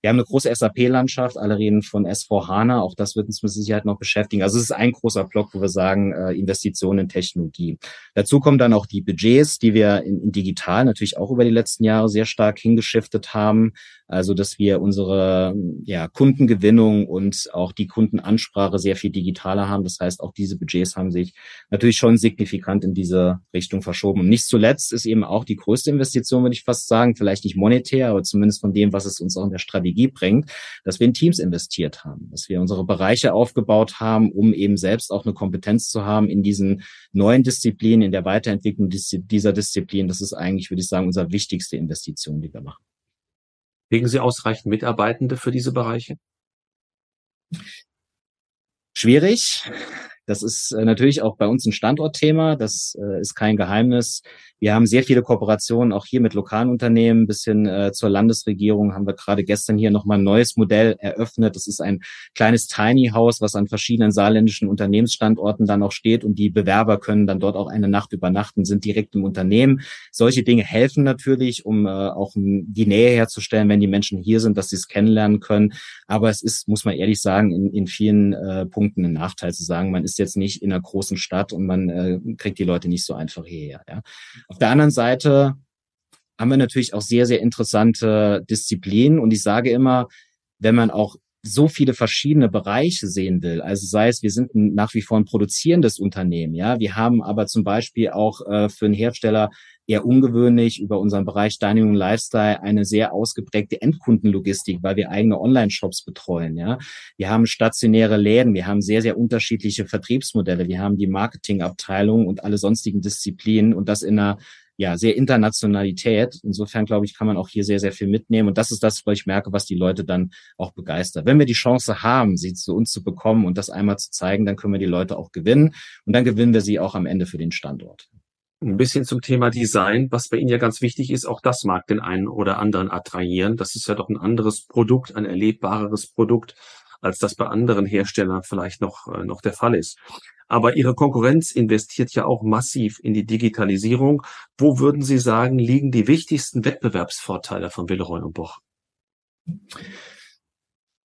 Wir haben eine große SAP-Landschaft, alle reden von S4 HANA, auch das wird uns mit Sicherheit noch beschäftigen. Also es ist ein großer Block, wo wir sagen, äh, Investitionen in Technologie. Dazu kommen dann auch die Budgets, die wir in, in digital natürlich auch über die letzten Jahre sehr stark hingeschiftet haben. Also, dass wir unsere ja, Kundengewinnung und auch die Kundenansprache sehr viel digitaler haben. Das heißt, auch diese Budgets haben sich natürlich schon signifikant in diese Richtung verschoben. Und nicht zuletzt ist eben auch die größte Investition, würde ich fast sagen, vielleicht nicht monetär, aber zumindest von dem, was es uns auch in der Strategie bringt, dass wir in Teams investiert haben, dass wir unsere Bereiche aufgebaut haben, um eben selbst auch eine Kompetenz zu haben in diesen neuen Disziplinen, in der Weiterentwicklung dieser Disziplin. Das ist eigentlich, würde ich sagen, unsere wichtigste Investition, die wir machen. Kriegen Sie ausreichend Mitarbeitende für diese Bereiche? Schwierig. Das ist äh, natürlich auch bei uns ein Standortthema. Das äh, ist kein Geheimnis. Wir haben sehr viele Kooperationen auch hier mit lokalen Unternehmen bis hin äh, zur Landesregierung. Haben wir gerade gestern hier nochmal ein neues Modell eröffnet. Das ist ein kleines Tiny House, was an verschiedenen saarländischen Unternehmensstandorten dann auch steht und die Bewerber können dann dort auch eine Nacht übernachten, sind direkt im Unternehmen. Solche Dinge helfen natürlich, um auch die Nähe herzustellen, wenn die Menschen hier sind, dass sie es kennenlernen können. Aber es ist, muss man ehrlich sagen, in, in vielen Punkten ein Nachteil zu sagen, man ist jetzt nicht in einer großen Stadt und man äh, kriegt die Leute nicht so einfach hierher. Ja. Auf der anderen Seite haben wir natürlich auch sehr, sehr interessante Disziplinen und ich sage immer, wenn man auch so viele verschiedene Bereiche sehen will. Also sei es, wir sind nach wie vor ein produzierendes Unternehmen, ja. Wir haben aber zum Beispiel auch äh, für einen Hersteller eher ungewöhnlich über unseren Bereich Dining und Lifestyle eine sehr ausgeprägte Endkundenlogistik, weil wir eigene Online-Shops betreuen. Ja, wir haben stationäre Läden, wir haben sehr sehr unterschiedliche Vertriebsmodelle, wir haben die Marketingabteilung und alle sonstigen Disziplinen und das in einer ja, sehr Internationalität. Insofern, glaube ich, kann man auch hier sehr, sehr viel mitnehmen. Und das ist das, was ich merke, was die Leute dann auch begeistert. Wenn wir die Chance haben, sie zu uns zu bekommen und das einmal zu zeigen, dann können wir die Leute auch gewinnen. Und dann gewinnen wir sie auch am Ende für den Standort. Ein bisschen zum Thema Design, was bei Ihnen ja ganz wichtig ist, auch das mag den einen oder anderen attrahieren. Das ist ja doch ein anderes Produkt, ein erlebbareres Produkt, als das bei anderen Herstellern vielleicht noch, äh, noch der Fall ist. Aber Ihre Konkurrenz investiert ja auch massiv in die Digitalisierung. Wo würden Sie sagen, liegen die wichtigsten Wettbewerbsvorteile von Willeroy und Boch?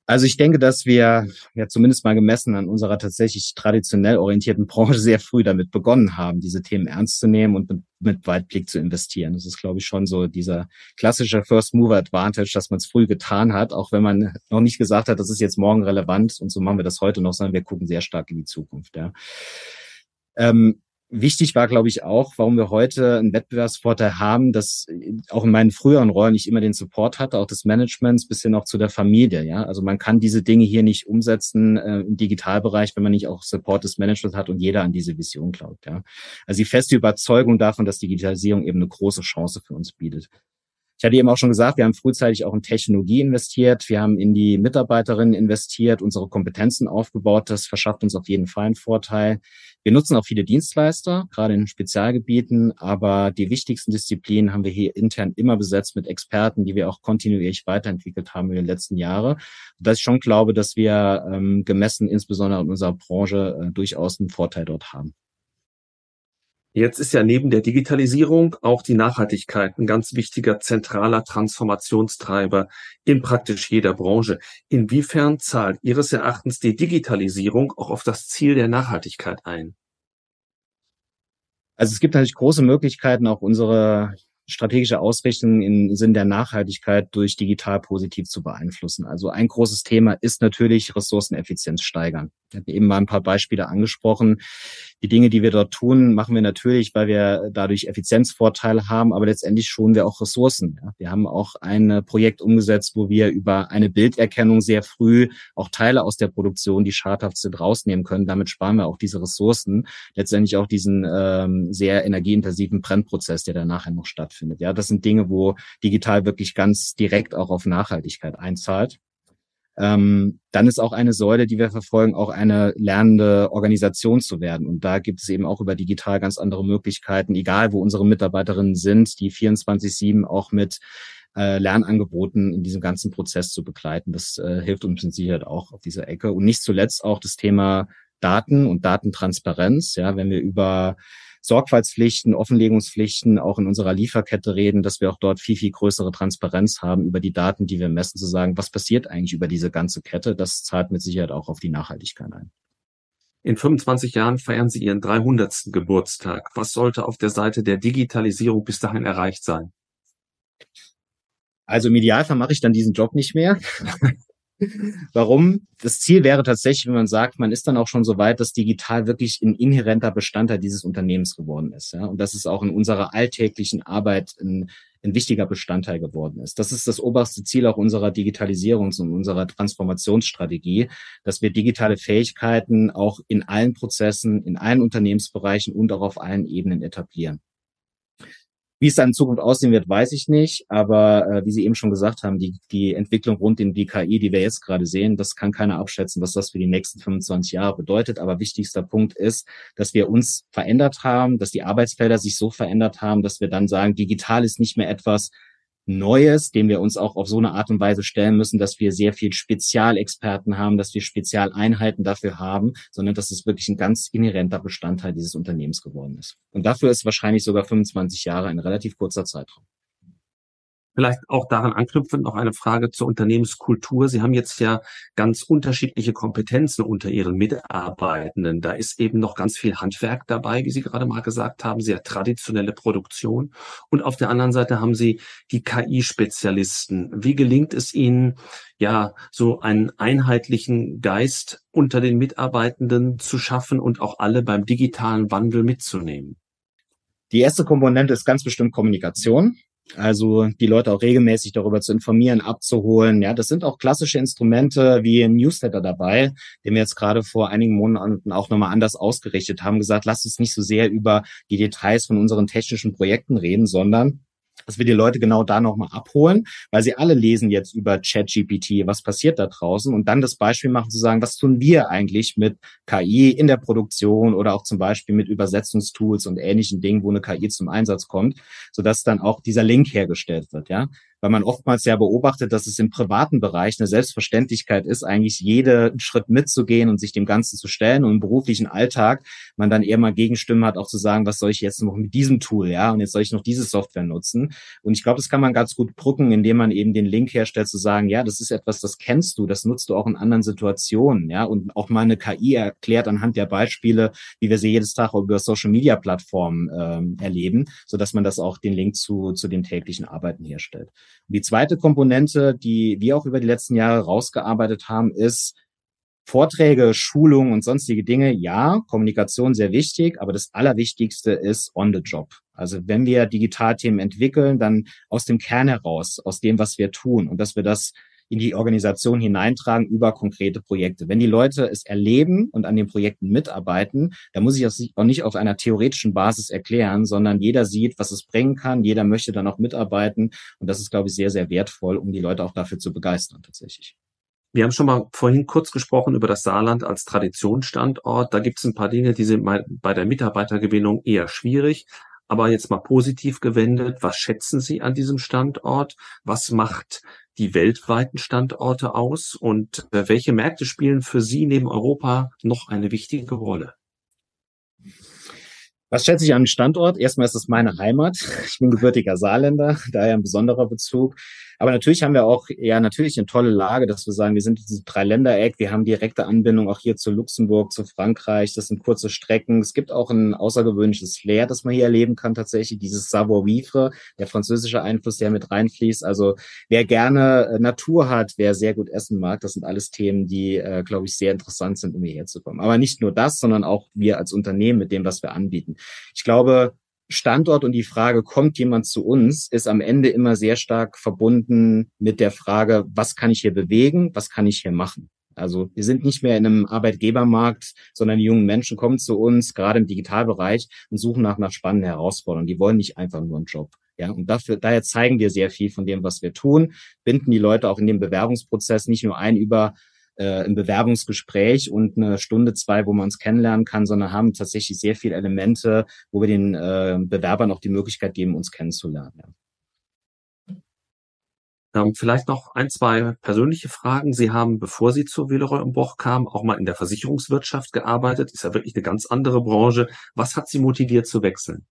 Also ich denke, dass wir ja zumindest mal gemessen an unserer tatsächlich traditionell orientierten Branche sehr früh damit begonnen haben, diese Themen ernst zu nehmen und mit, mit Weitblick zu investieren. Das ist, glaube ich, schon so dieser klassische First Mover Advantage, dass man es früh getan hat, auch wenn man noch nicht gesagt hat, das ist jetzt morgen relevant und so machen wir das heute noch, sondern wir gucken sehr stark in die Zukunft. Ja. Ähm, Wichtig war, glaube ich, auch, warum wir heute einen Wettbewerbsvorteil haben, dass auch in meinen früheren Rollen ich immer den Support hatte, auch des Managements bis hin auch zu der Familie. Ja, also man kann diese Dinge hier nicht umsetzen äh, im Digitalbereich, wenn man nicht auch Support des Managements hat und jeder an diese Vision glaubt. Ja, also die feste Überzeugung davon, dass Digitalisierung eben eine große Chance für uns bietet. Ich hatte eben auch schon gesagt, wir haben frühzeitig auch in Technologie investiert, wir haben in die Mitarbeiterinnen investiert, unsere Kompetenzen aufgebaut. Das verschafft uns auf jeden Fall einen Vorteil. Wir nutzen auch viele Dienstleister, gerade in Spezialgebieten, aber die wichtigsten Disziplinen haben wir hier intern immer besetzt mit Experten, die wir auch kontinuierlich weiterentwickelt haben in den letzten Jahren. Dass ich schon glaube, dass wir ähm, gemessen insbesondere in unserer Branche äh, durchaus einen Vorteil dort haben. Jetzt ist ja neben der Digitalisierung auch die Nachhaltigkeit ein ganz wichtiger zentraler Transformationstreiber in praktisch jeder Branche. Inwiefern zahlt Ihres Erachtens die Digitalisierung auch auf das Ziel der Nachhaltigkeit ein? Also es gibt natürlich große Möglichkeiten, auch unsere strategische Ausrichtung im Sinn der Nachhaltigkeit durch digital positiv zu beeinflussen. Also ein großes Thema ist natürlich Ressourceneffizienz steigern. Ich habe eben mal ein paar Beispiele angesprochen. Die Dinge, die wir dort tun, machen wir natürlich, weil wir dadurch Effizienzvorteile haben, aber letztendlich schonen wir auch Ressourcen. Wir haben auch ein Projekt umgesetzt, wo wir über eine Bilderkennung sehr früh auch Teile aus der Produktion, die schadhaft sind, rausnehmen können. Damit sparen wir auch diese Ressourcen, letztendlich auch diesen ähm, sehr energieintensiven Brennprozess, der dann nachher noch stattfindet. Ja, das sind Dinge, wo digital wirklich ganz direkt auch auf Nachhaltigkeit einzahlt. Ähm, dann ist auch eine Säule, die wir verfolgen, auch eine lernende Organisation zu werden. Und da gibt es eben auch über digital ganz andere Möglichkeiten, egal wo unsere Mitarbeiterinnen sind, die 24-7 auch mit äh, Lernangeboten in diesem ganzen Prozess zu begleiten. Das äh, hilft uns mit Sicherheit auch auf dieser Ecke. Und nicht zuletzt auch das Thema Daten und Datentransparenz. Ja, wenn wir über Sorgfaltspflichten, Offenlegungspflichten auch in unserer Lieferkette reden, dass wir auch dort viel, viel größere Transparenz haben über die Daten, die wir messen, zu sagen, was passiert eigentlich über diese ganze Kette. Das zahlt mit Sicherheit auch auf die Nachhaltigkeit ein. In 25 Jahren feiern Sie Ihren 300. Geburtstag. Was sollte auf der Seite der Digitalisierung bis dahin erreicht sein? Also im Idealfall mache ich dann diesen Job nicht mehr. Warum? Das Ziel wäre tatsächlich, wenn man sagt, man ist dann auch schon so weit, dass digital wirklich ein inhärenter Bestandteil dieses Unternehmens geworden ist. Ja? Und dass es auch in unserer alltäglichen Arbeit ein, ein wichtiger Bestandteil geworden ist. Das ist das oberste Ziel auch unserer Digitalisierungs- und unserer Transformationsstrategie, dass wir digitale Fähigkeiten auch in allen Prozessen, in allen Unternehmensbereichen und auch auf allen Ebenen etablieren. Wie es dann in Zukunft aussehen wird, weiß ich nicht. Aber äh, wie Sie eben schon gesagt haben, die, die Entwicklung rund um die KI, die wir jetzt gerade sehen, das kann keiner abschätzen, was das für die nächsten 25 Jahre bedeutet. Aber wichtigster Punkt ist, dass wir uns verändert haben, dass die Arbeitsfelder sich so verändert haben, dass wir dann sagen, digital ist nicht mehr etwas, Neues, dem wir uns auch auf so eine Art und Weise stellen müssen, dass wir sehr viel Spezialexperten haben, dass wir Spezialeinheiten dafür haben, sondern dass es wirklich ein ganz inhärenter Bestandteil dieses Unternehmens geworden ist. Und dafür ist wahrscheinlich sogar 25 Jahre ein relativ kurzer Zeitraum. Vielleicht auch daran anknüpfend noch eine Frage zur Unternehmenskultur. Sie haben jetzt ja ganz unterschiedliche Kompetenzen unter Ihren Mitarbeitenden. Da ist eben noch ganz viel Handwerk dabei, wie Sie gerade mal gesagt haben, sehr traditionelle Produktion. Und auf der anderen Seite haben Sie die KI-Spezialisten. Wie gelingt es Ihnen, ja, so einen einheitlichen Geist unter den Mitarbeitenden zu schaffen und auch alle beim digitalen Wandel mitzunehmen? Die erste Komponente ist ganz bestimmt Kommunikation. Also die Leute auch regelmäßig darüber zu informieren, abzuholen. Ja, das sind auch klassische Instrumente wie ein Newsletter dabei, den wir jetzt gerade vor einigen Monaten auch nochmal anders ausgerichtet haben, gesagt, lasst uns nicht so sehr über die Details von unseren technischen Projekten reden, sondern dass wir die Leute genau da nochmal abholen, weil sie alle lesen jetzt über ChatGPT, was passiert da draußen. Und dann das Beispiel machen zu sagen, was tun wir eigentlich mit KI in der Produktion oder auch zum Beispiel mit Übersetzungstools und ähnlichen Dingen, wo eine KI zum Einsatz kommt, sodass dann auch dieser Link hergestellt wird, ja weil man oftmals ja beobachtet, dass es im privaten Bereich eine Selbstverständlichkeit ist, eigentlich jeden Schritt mitzugehen und sich dem Ganzen zu stellen und im beruflichen Alltag man dann eher mal Gegenstimmen hat, auch zu sagen, was soll ich jetzt noch mit diesem Tool, ja, und jetzt soll ich noch diese Software nutzen. Und ich glaube, das kann man ganz gut brücken, indem man eben den Link herstellt, zu sagen, ja, das ist etwas, das kennst du, das nutzt du auch in anderen Situationen, ja, und auch mal eine KI erklärt anhand der Beispiele, wie wir sie jedes Tag über Social Media Plattformen ähm, erleben, so dass man das auch den Link zu, zu dem täglichen Arbeiten herstellt. Die zweite Komponente, die wir auch über die letzten Jahre rausgearbeitet haben, ist Vorträge, Schulungen und sonstige Dinge. Ja, Kommunikation sehr wichtig, aber das Allerwichtigste ist on the job. Also wenn wir Digitalthemen entwickeln, dann aus dem Kern heraus, aus dem, was wir tun und dass wir das in die Organisation hineintragen über konkrete Projekte. Wenn die Leute es erleben und an den Projekten mitarbeiten, dann muss ich das auch nicht auf einer theoretischen Basis erklären, sondern jeder sieht, was es bringen kann, jeder möchte dann auch mitarbeiten und das ist, glaube ich, sehr, sehr wertvoll, um die Leute auch dafür zu begeistern tatsächlich. Wir haben schon mal vorhin kurz gesprochen über das Saarland als Traditionsstandort. Da gibt es ein paar Dinge, die sind bei der Mitarbeitergewinnung eher schwierig. Aber jetzt mal positiv gewendet, was schätzen Sie an diesem Standort? Was macht die weltweiten Standorte aus und äh, welche Märkte spielen für Sie neben Europa noch eine wichtige Rolle? Was schätze ich an den Standort? Erstmal ist es meine Heimat. Ich bin gebürtiger Saarländer, daher ein besonderer Bezug. Aber natürlich haben wir auch ja natürlich eine tolle Lage, dass wir sagen, wir sind dieses Dreiländereck, wir haben direkte Anbindung auch hier zu Luxemburg, zu Frankreich, das sind kurze Strecken. Es gibt auch ein außergewöhnliches Flair, das man hier erleben kann tatsächlich, dieses Savoir-vivre, der französische Einfluss, der mit reinfließt. Also wer gerne äh, Natur hat, wer sehr gut essen mag, das sind alles Themen, die, äh, glaube ich, sehr interessant sind, um hierher zu kommen. Aber nicht nur das, sondern auch wir als Unternehmen mit dem, was wir anbieten. Ich glaube, Standort und die Frage, kommt jemand zu uns, ist am Ende immer sehr stark verbunden mit der Frage, was kann ich hier bewegen, was kann ich hier machen. Also wir sind nicht mehr in einem Arbeitgebermarkt, sondern die jungen Menschen kommen zu uns, gerade im Digitalbereich, und suchen nach, nach spannenden Herausforderungen. Die wollen nicht einfach nur einen Job. Ja, und dafür, daher zeigen wir sehr viel von dem, was wir tun, binden die Leute auch in den Bewerbungsprozess nicht nur ein über äh, im Bewerbungsgespräch und eine Stunde, zwei, wo man uns kennenlernen kann, sondern haben tatsächlich sehr viele Elemente, wo wir den äh, Bewerbern auch die Möglichkeit geben, uns kennenzulernen. Ja. Ähm, vielleicht noch ein, zwei persönliche Fragen. Sie haben, bevor Sie zur Willeroy im Boch kamen, auch mal in der Versicherungswirtschaft gearbeitet. Ist ja wirklich eine ganz andere Branche. Was hat Sie motiviert zu wechseln?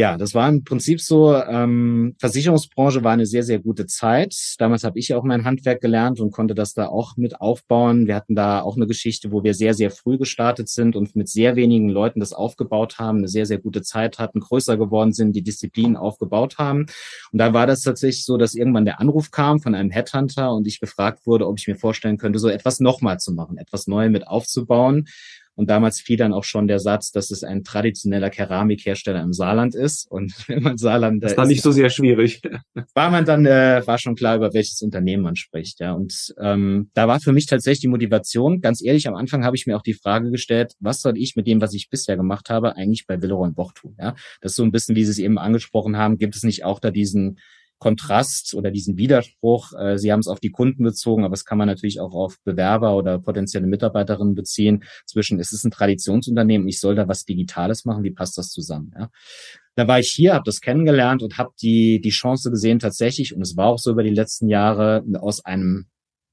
Ja, das war im Prinzip so, ähm, Versicherungsbranche war eine sehr, sehr gute Zeit. Damals habe ich auch mein Handwerk gelernt und konnte das da auch mit aufbauen. Wir hatten da auch eine Geschichte, wo wir sehr, sehr früh gestartet sind und mit sehr wenigen Leuten das aufgebaut haben, eine sehr, sehr gute Zeit hatten, größer geworden sind, die Disziplinen aufgebaut haben. Und da war das tatsächlich so, dass irgendwann der Anruf kam von einem Headhunter und ich gefragt wurde, ob ich mir vorstellen könnte, so etwas nochmal zu machen, etwas neu mit aufzubauen. Und damals fiel dann auch schon der Satz, dass es ein traditioneller Keramikhersteller im Saarland ist. Und wenn man Saarland das war nicht so sehr schwierig. War man dann äh, war schon klar, über welches Unternehmen man spricht. Ja, und ähm, da war für mich tatsächlich die Motivation. Ganz ehrlich, am Anfang habe ich mir auch die Frage gestellt, was soll ich mit dem, was ich bisher gemacht habe, eigentlich bei Willeroy Boch tun? Ja, das ist so ein bisschen, wie Sie es eben angesprochen haben. Gibt es nicht auch da diesen Kontrast oder diesen Widerspruch. Äh, Sie haben es auf die Kunden bezogen, aber es kann man natürlich auch auf Bewerber oder potenzielle Mitarbeiterinnen beziehen. Zwischen, es ist ein Traditionsunternehmen, ich soll da was Digitales machen. Wie passt das zusammen? Ja? Da war ich hier, habe das kennengelernt und habe die die Chance gesehen tatsächlich. Und es war auch so über die letzten Jahre aus einem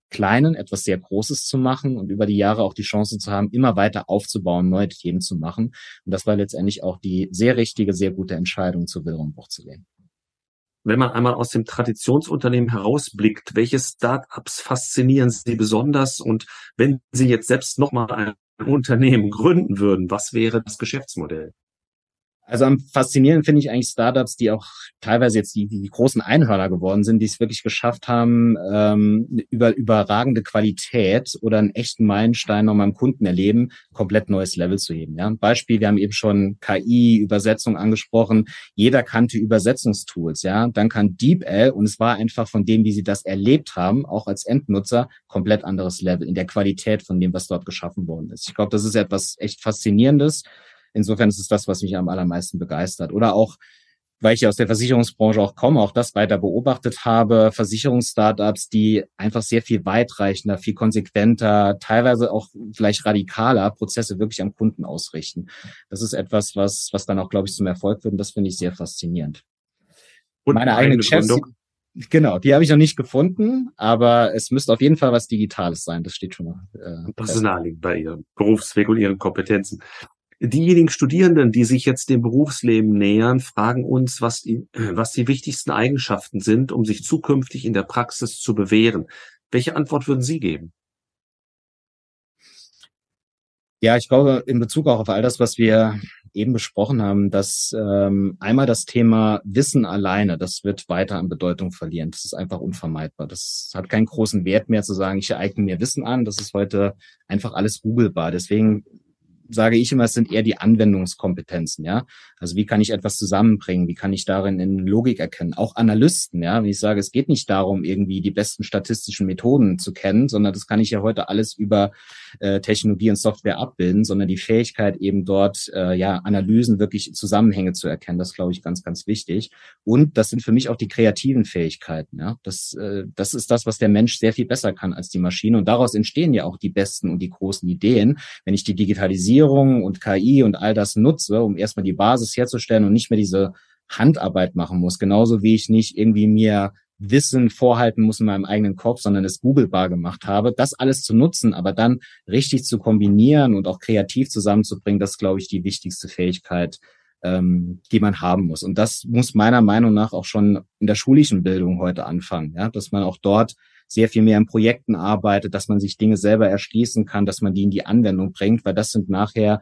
Kleinen etwas sehr Großes zu machen und über die Jahre auch die Chance zu haben, immer weiter aufzubauen, neue Themen zu machen. Und das war letztendlich auch die sehr richtige, sehr gute Entscheidung, zu Wilhelmbruch zu gehen wenn man einmal aus dem Traditionsunternehmen herausblickt, welche Startups faszinieren Sie besonders? Und wenn Sie jetzt selbst nochmal ein Unternehmen gründen würden, was wäre das Geschäftsmodell? Also am faszinierenden finde ich eigentlich Startups, die auch teilweise jetzt die, die großen Einhörner geworden sind, die es wirklich geschafft haben, ähm, über überragende Qualität oder einen echten Meilenstein nochmal im Kunden erleben, komplett neues Level zu heben. Ja? Beispiel, wir haben eben schon KI, Übersetzung angesprochen. Jeder kannte Übersetzungstools, ja. Dann kann DeepL und es war einfach von dem, wie sie das erlebt haben, auch als Endnutzer, komplett anderes Level in der Qualität von dem, was dort geschaffen worden ist. Ich glaube, das ist etwas echt Faszinierendes Insofern ist es das, was mich am allermeisten begeistert. Oder auch, weil ich aus der Versicherungsbranche auch komme, auch das weiter beobachtet habe, Versicherungsstartups, die einfach sehr viel weitreichender, viel konsequenter, teilweise auch vielleicht radikaler Prozesse wirklich am Kunden ausrichten. Das ist etwas, was, was dann auch, glaube ich, zum Erfolg wird und das finde ich sehr faszinierend. Und meine eigene Chefs, Genau, die habe ich noch nicht gefunden, aber es müsste auf jeden Fall was Digitales sein. Das steht schon mal. Äh, das ist naheliegend bei Ihrem Berufsweg und Ihren Kompetenzen. Diejenigen Studierenden, die sich jetzt dem Berufsleben nähern, fragen uns, was die, was die wichtigsten Eigenschaften sind, um sich zukünftig in der Praxis zu bewähren. Welche Antwort würden Sie geben? Ja, ich glaube, in Bezug auch auf all das, was wir eben besprochen haben, dass ähm, einmal das Thema Wissen alleine, das wird weiter an Bedeutung verlieren. Das ist einfach unvermeidbar. Das hat keinen großen Wert mehr zu sagen, ich eigne mir Wissen an. Das ist heute einfach alles googelbar. Deswegen sage ich immer, es sind eher die Anwendungskompetenzen, ja. Also wie kann ich etwas zusammenbringen? Wie kann ich darin in Logik erkennen? Auch Analysten, ja. Wie ich sage, es geht nicht darum, irgendwie die besten statistischen Methoden zu kennen, sondern das kann ich ja heute alles über äh, Technologie und Software abbilden, sondern die Fähigkeit eben dort, äh, ja, Analysen wirklich Zusammenhänge zu erkennen, das glaube ich ganz, ganz wichtig. Und das sind für mich auch die kreativen Fähigkeiten, ja. Das, äh, das ist das, was der Mensch sehr viel besser kann als die Maschine. Und daraus entstehen ja auch die besten und die großen Ideen. Wenn ich die Digitalisierung und KI und all das nutze, um erstmal die Basis herzustellen und nicht mehr diese Handarbeit machen muss. Genauso wie ich nicht irgendwie mir Wissen vorhalten muss in meinem eigenen Kopf, sondern es googlebar gemacht habe, das alles zu nutzen, aber dann richtig zu kombinieren und auch kreativ zusammenzubringen, das ist, glaube ich, die wichtigste Fähigkeit, ähm, die man haben muss. Und das muss meiner Meinung nach auch schon in der schulischen Bildung heute anfangen, ja, dass man auch dort sehr viel mehr in Projekten arbeitet, dass man sich Dinge selber erschließen kann, dass man die in die Anwendung bringt, weil das sind nachher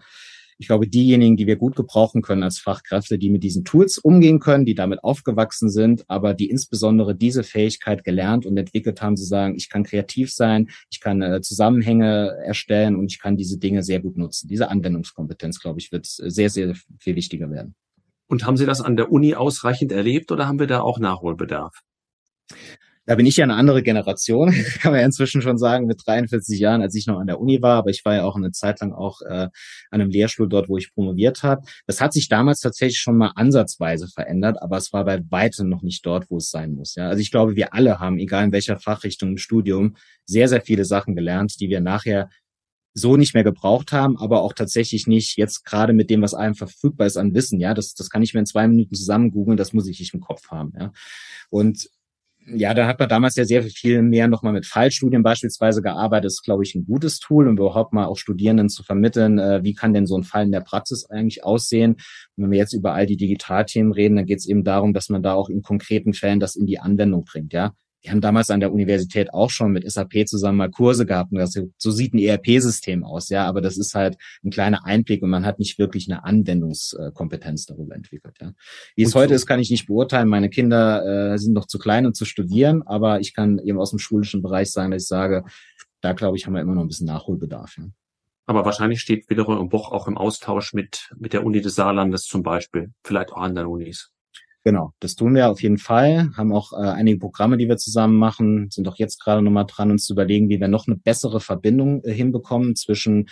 ich glaube, diejenigen, die wir gut gebrauchen können als Fachkräfte, die mit diesen Tools umgehen können, die damit aufgewachsen sind, aber die insbesondere diese Fähigkeit gelernt und entwickelt haben, zu sagen, ich kann kreativ sein, ich kann äh, Zusammenhänge erstellen und ich kann diese Dinge sehr gut nutzen. Diese Anwendungskompetenz, glaube ich, wird sehr, sehr viel wichtiger werden. Und haben Sie das an der Uni ausreichend erlebt oder haben wir da auch Nachholbedarf? Da bin ich ja eine andere Generation, kann man ja inzwischen schon sagen, mit 43 Jahren, als ich noch an der Uni war. Aber ich war ja auch eine Zeit lang auch äh, an einem Lehrstuhl dort, wo ich promoviert habe. Das hat sich damals tatsächlich schon mal ansatzweise verändert, aber es war bei weitem noch nicht dort, wo es sein muss. Ja? Also ich glaube, wir alle haben, egal in welcher Fachrichtung im Studium, sehr, sehr viele Sachen gelernt, die wir nachher so nicht mehr gebraucht haben, aber auch tatsächlich nicht jetzt gerade mit dem, was einem verfügbar ist an Wissen. Ja, das, das kann ich mir in zwei Minuten zusammen googeln, das muss ich nicht im Kopf haben. Ja, und ja, da hat man damals ja sehr viel mehr nochmal mit Fallstudien beispielsweise gearbeitet. Das ist, glaube ich, ein gutes Tool, um überhaupt mal auch Studierenden zu vermitteln, äh, wie kann denn so ein Fall in der Praxis eigentlich aussehen. Wenn wir jetzt über all die Digitalthemen reden, dann geht es eben darum, dass man da auch in konkreten Fällen das in die Anwendung bringt. Ja, wir haben damals an der Universität auch schon mit SAP zusammen mal Kurse gehabt und das, so sieht ein ERP-System aus, ja, aber das ist halt ein kleiner Einblick und man hat nicht wirklich eine Anwendungskompetenz darüber entwickelt, ja. Wie es und heute so. ist, kann ich nicht beurteilen. Meine Kinder äh, sind noch zu klein, um zu studieren, aber ich kann eben aus dem schulischen Bereich sagen, dass ich sage, da glaube ich, haben wir immer noch ein bisschen Nachholbedarf, ja. Aber wahrscheinlich steht wiederum im Buch auch im Austausch mit, mit der Uni des Saarlandes zum Beispiel, vielleicht auch anderen Unis. Genau, das tun wir auf jeden Fall. Haben auch äh, einige Programme, die wir zusammen machen, sind auch jetzt gerade nochmal dran, uns zu überlegen, wie wir noch eine bessere Verbindung äh, hinbekommen zwischen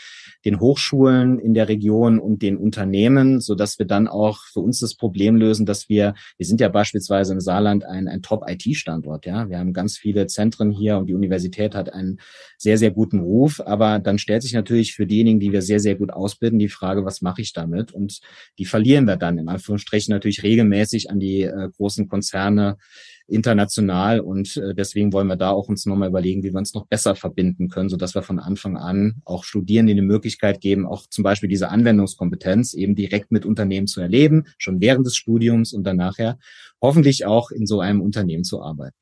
den Hochschulen in der Region und den Unternehmen, so dass wir dann auch für uns das Problem lösen, dass wir, wir sind ja beispielsweise im Saarland ein, ein Top-IT-Standort, ja. Wir haben ganz viele Zentren hier und die Universität hat einen sehr, sehr guten Ruf. Aber dann stellt sich natürlich für diejenigen, die wir sehr, sehr gut ausbilden, die Frage, was mache ich damit? Und die verlieren wir dann in Anführungsstrichen natürlich regelmäßig an die äh, großen Konzerne international und äh, deswegen wollen wir da auch uns nochmal überlegen, wie wir uns noch besser verbinden können, so dass wir von Anfang an auch Studierenden die Möglichkeit geben, auch zum Beispiel diese Anwendungskompetenz eben direkt mit Unternehmen zu erleben, schon während des Studiums und dann nachher hoffentlich auch in so einem Unternehmen zu arbeiten.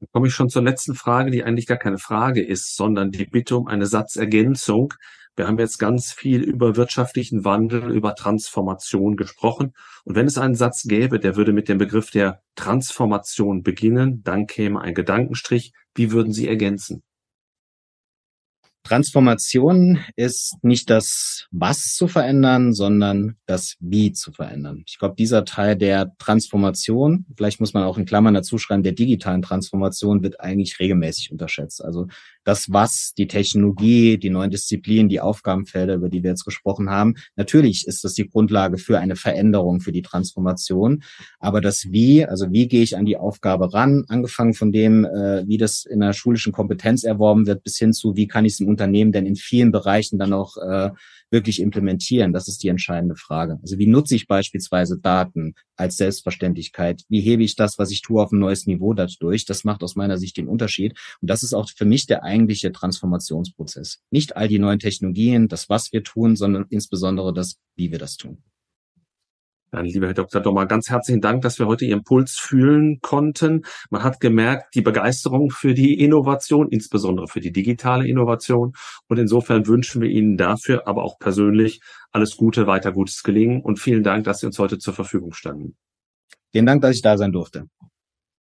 Dann komme ich schon zur letzten Frage, die eigentlich gar keine Frage ist, sondern die Bitte um eine Satzergänzung. Wir haben jetzt ganz viel über wirtschaftlichen Wandel, über Transformation gesprochen. Und wenn es einen Satz gäbe, der würde mit dem Begriff der Transformation beginnen, dann käme ein Gedankenstrich. Wie würden Sie ergänzen? Transformation ist nicht das Was zu verändern, sondern das Wie zu verändern. Ich glaube, dieser Teil der Transformation, vielleicht muss man auch in Klammern dazu schreiben, der digitalen Transformation wird eigentlich regelmäßig unterschätzt. Also das Was, die Technologie, die neuen Disziplinen, die Aufgabenfelder, über die wir jetzt gesprochen haben, natürlich ist das die Grundlage für eine Veränderung, für die Transformation. Aber das Wie, also wie gehe ich an die Aufgabe ran, angefangen von dem, äh, wie das in der schulischen Kompetenz erworben wird, bis hin zu, wie kann ich es im Unternehmen denn in vielen Bereichen dann auch äh, wirklich implementieren? Das ist die entscheidende Frage. Also wie nutze ich beispielsweise Daten als Selbstverständlichkeit? Wie hebe ich das, was ich tue, auf ein neues Niveau dadurch? Das macht aus meiner Sicht den Unterschied. Und das ist auch für mich der eigentliche Transformationsprozess. Nicht all die neuen Technologien, das, was wir tun, sondern insbesondere das, wie wir das tun. Dann, lieber Herr Dr. Dommer, ganz herzlichen Dank, dass wir heute Ihren Puls fühlen konnten. Man hat gemerkt, die Begeisterung für die Innovation, insbesondere für die digitale Innovation. Und insofern wünschen wir Ihnen dafür, aber auch persönlich alles Gute, weiter gutes Gelingen und vielen Dank, dass Sie uns heute zur Verfügung standen. Vielen Dank, dass ich da sein durfte.